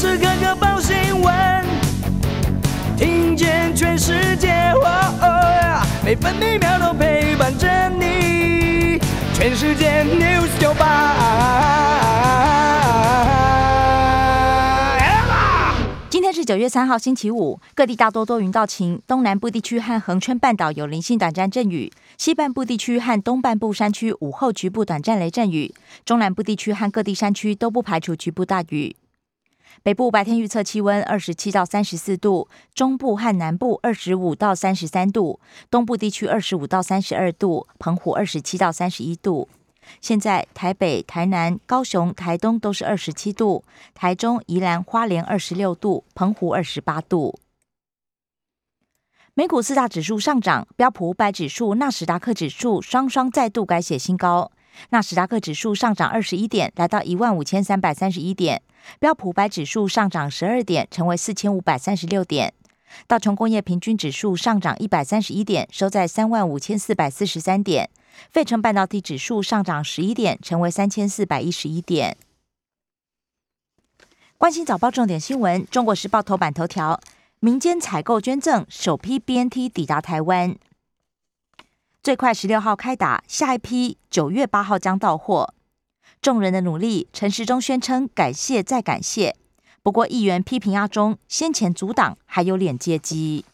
时刻刻报新闻，听见全世界，每分每秒都陪伴着你。全世界 news 九今天是九月三号，星期五，各地大多多云到晴，东南部地区和恒春半岛有零星短暂阵雨，西半部地区和东半部山区午后局部短暂雷阵雨，中南部地区和各地山区都不排除局部大雨。北部白天预测气温二十七到三十四度，中部和南部二十五到三十三度，东部地区二十五到三十二度，澎湖二十七到三十一度。现在台北、台南、高雄、台东都是二十七度，台中、宜兰花莲二十六度，澎湖二十八度。美股四大指数上涨，标普五百指数、纳斯达克指数双双再度改写新高。纳斯达克指数上涨二十一点，来到一万五千三百三十一点；标普百指数上涨十二点，成为四千五百三十六点；道琼工业平均指数上涨一百三十一点，收在三万五千四百四十三点；费城半导体指数上涨十一点，成为三千四百一十一点。关心早报重点新闻，《中国时报》头版头条：民间采购捐赠首批 BNT 抵达台湾。最快十六号开打，下一批九月八号将到货。众人的努力，陈时中宣称感谢再感谢。不过，议员批评阿中先前阻挡，还有脸接机。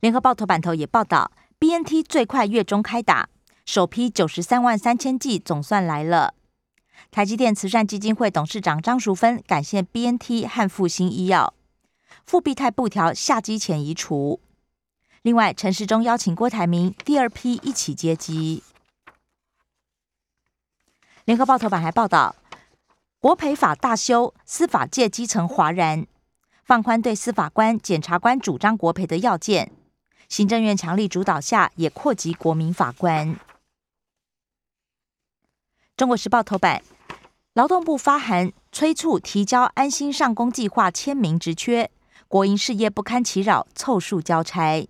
联合报头版头也报道，BNT 最快月中开打，首批九十三万三千剂总算来了。台积电慈善基金会董事长张淑芬感谢 BNT 和复兴医药。复必泰布条下机前移除。另外，陈时中邀请郭台铭第二批一起接机。联合报头版还报道，国赔法大修，司法界基层哗然，放宽对司法官、检察官主张国赔的要件。行政院强力主导下，也扩及国民法官。中国时报头版，劳动部发函催促提交安心上工计划签名职缺，国营事业不堪其扰，凑数交差。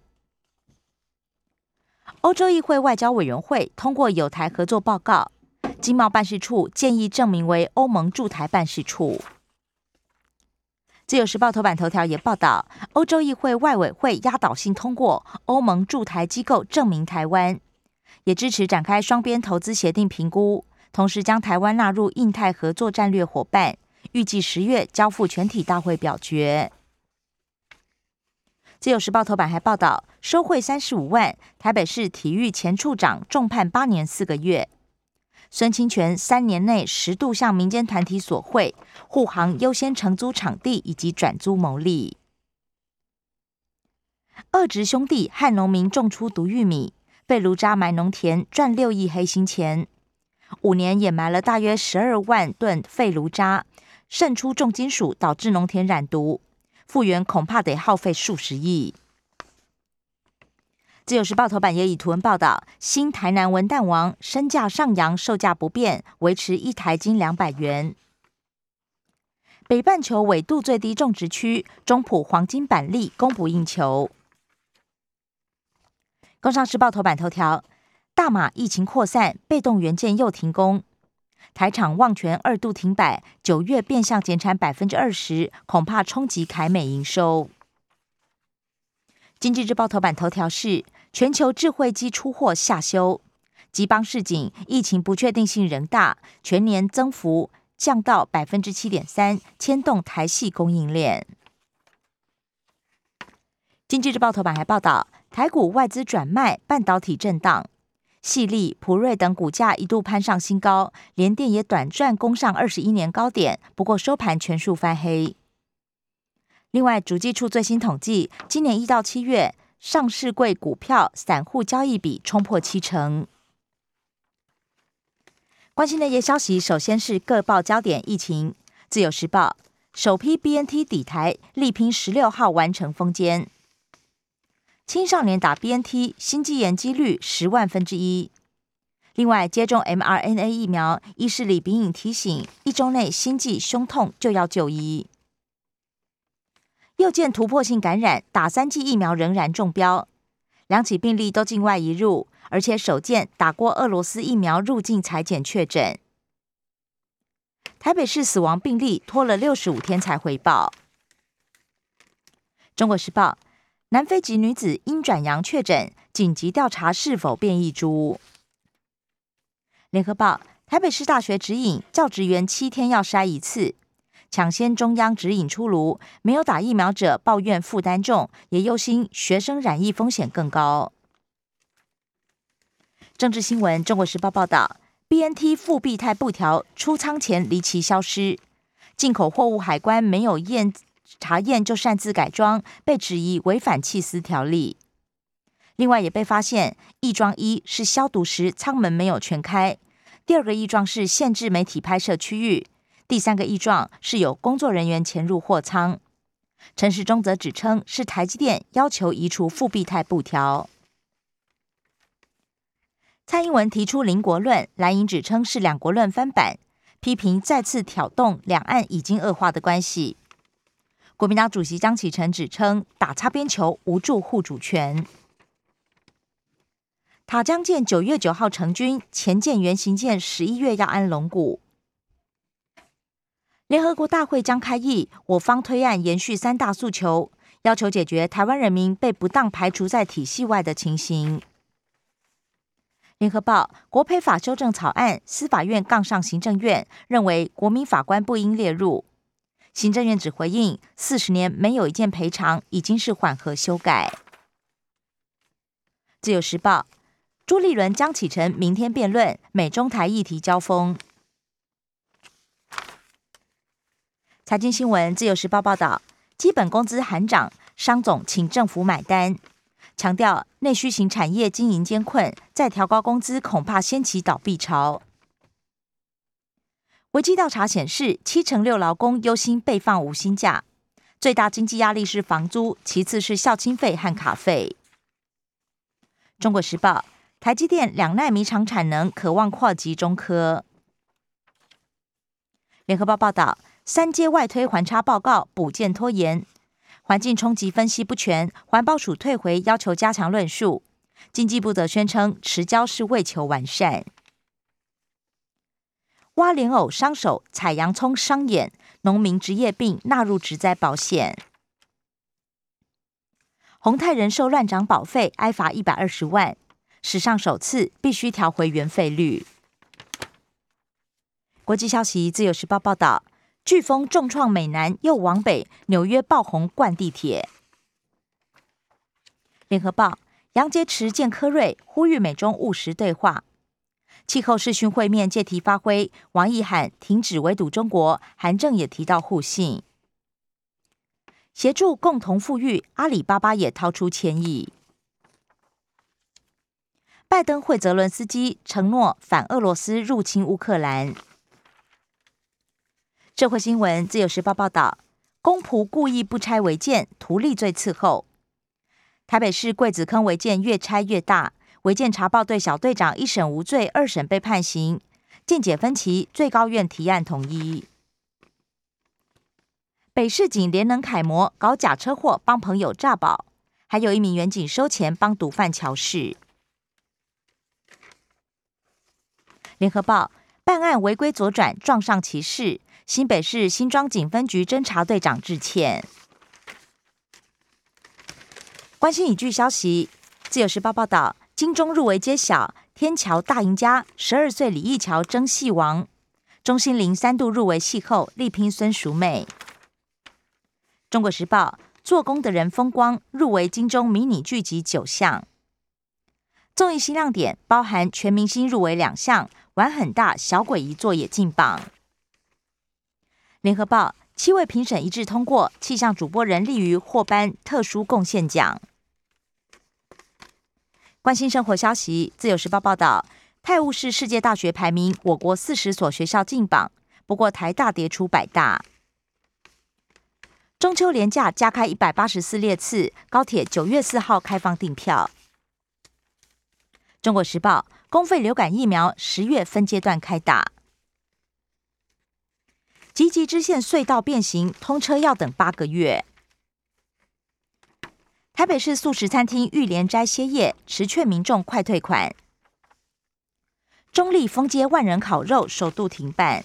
欧洲议会外交委员会通过有台合作报告，经贸办事处建议证明为欧盟驻台办事处。自由时报头版头条也报道，欧洲议会外委会压倒性通过欧盟驻台机构证明台湾，也支持展开双边投资协定评估，同时将台湾纳入印太合作战略伙伴，预计十月交付全体大会表决。自由时报头版还报道，收贿三十五万，台北市体育前处长重判八年四个月。孙清泉三年内十度向民间团体索贿，护航优先承租场地以及转租牟利。二侄兄弟和农民种出毒玉米，被炉渣埋农田赚六亿黑心钱，五年掩埋了大约十二万吨废炉渣，渗出重金属，导致农田染毒。复原恐怕得耗费数十亿。自由时报头版也以图文报道：新台南文旦王身价上扬，售价不变，维持一台斤两百元。北半球纬度最低种植区中埔黄金板栗供不应求。工商时报头版头条：大马疫情扩散，被动元件又停工。台厂旺泉二度停摆，九月变相减产百分之二十，恐怕冲击凯美营收。经济日报头版头条是全球智慧机出货下修，吉邦市井疫情不确定性仍大，全年增幅降到百分之七点三，牵动台系供应链。经济日报头版还报道，台股外资转卖，半导体震荡。细粒、普瑞等股价一度攀上新高，联电也短暂攻上二十一年高点，不过收盘全数翻黑。另外，主计处最新统计，今年一到七月，上市柜股票散户交易比冲破七成。关心的业消息，首先是各报焦点疫情。自由时报首批 BNT 底台，力拼十六号完成封监。青少年打 BNT 心肌炎几率十万分之一。另外，接种 mRNA 疫苗，医师李炳颖提醒，一周内心悸、胸痛就要就医。又见突破性感染，打三剂疫苗仍然中标，两起病例都境外移入，而且首见打过俄罗斯疫苗入境裁检确诊。台北市死亡病例拖了六十五天才回报。中国时报：南非籍女子因转阳确诊，紧急调查是否变异株。联合报：台北市大学指引，教职员七天要筛一次。抢先中央指引出炉，没有打疫苗者抱怨负担重，也忧心学生染疫风险更高。政治新闻：中国时报报道。BNT 复必泰布条出仓前离奇消失，进口货物海关没有验查验就擅自改装，被质疑违反弃司条例。另外也被发现，异装一是消毒时舱门没有全开，第二个异状是限制媒体拍摄区域，第三个异状是有工作人员潜入货仓。陈时中则指称是台积电要求移除复必泰布条。蔡英文提出“邻国论”，蓝营指称是“两国论”翻版，批评再次挑动两岸已经恶化的关系。国民党主席江启臣指称打擦边球，无助护主权。塔江舰九月九号成军，前舰原型舰十一月要安龙骨。联合国大会将开议，我方推案延续三大诉求，要求解决台湾人民被不当排除在体系外的情形。联合报国赔法修正草案，司法院杠上行政院，认为国民法官不应列入。行政院只回应四十年没有一件赔偿，已经是缓和修改。自由时报朱立伦、江启臣明天辩论美中台议题交锋。财经新闻自由时报报道，基本工资喊涨，商总请政府买单。强调内需型产业经营艰困，再调高工资恐怕掀起倒闭潮。危机调查显示，七成六劳工忧心被放无薪假，最大经济压力是房租，其次是校庆费和卡费。中国时报：台积电两奈米厂产能渴望扩及中科。联合报报道：三阶外推环差报告补件拖延。环境冲击分析不全，环保署退回要求加强论述。经济部则宣称持交是为求完善。挖莲藕伤手，采洋葱伤眼，农民职业病纳入职灾保险。宏泰人寿乱涨保费，挨罚一百二十万，史上首次必须调回原费率。国际消息，自由时报报道。飓风重创美南，又往北，纽约爆红灌地铁。联合报杨洁篪见柯瑞，呼吁美中务实对话。气候视讯会面借题发挥，王毅喊停止围堵中国，韩正也提到互信，协助共同富裕。阿里巴巴也掏出千亿。拜登会泽伦斯基承诺反俄罗斯入侵乌克兰。社会新闻：自由时报报道，公仆故意不拆违建，图利最伺候。台北市桂子坑违建越拆越大，违建查报对小队长一审无罪，二审被判刑，见解分歧，最高院提案统一。北市警连能楷模搞假车祸，帮朋友诈保，还有一名员警收钱帮毒贩乔事。联合报办案违规左转撞上骑士。新北市新庄警分局侦查队长致歉。关心影剧消息，自由时报报道，金钟入围揭晓，天桥大赢家，十二岁李义乔争戏王，钟欣凌三度入围戏后，力拼孙淑美。中国时报，做工的人风光入围金钟迷你剧集九项，综艺新亮点包含全明星入围两项，玩很大，小鬼一座也进榜。联合报七位评审一致通过气象主播人立于获颁特殊贡献奖。关心生活消息，自由时报报道，泰晤士世界大学排名，我国四十所学校进榜，不过台大跌出百大。中秋连假加开一百八十四列次，高铁九月四号开放订票。中国时报公费流感疫苗十月分阶段开打。吉吉支线隧道变形，通车要等八个月。台北市素食餐厅玉莲斋歇业，持劝民众快退款。中立丰街万人烤肉首度停办。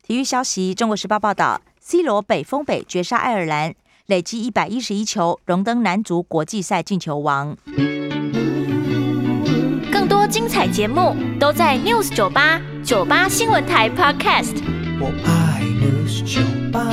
体育消息：中国时报报道，C 罗北风北绝杀爱尔兰，累积一百一十一球，荣登男足国际赛进球王。更多精彩节目都在 News 九八九八新闻台 Podcast。我爱 News 酒吧。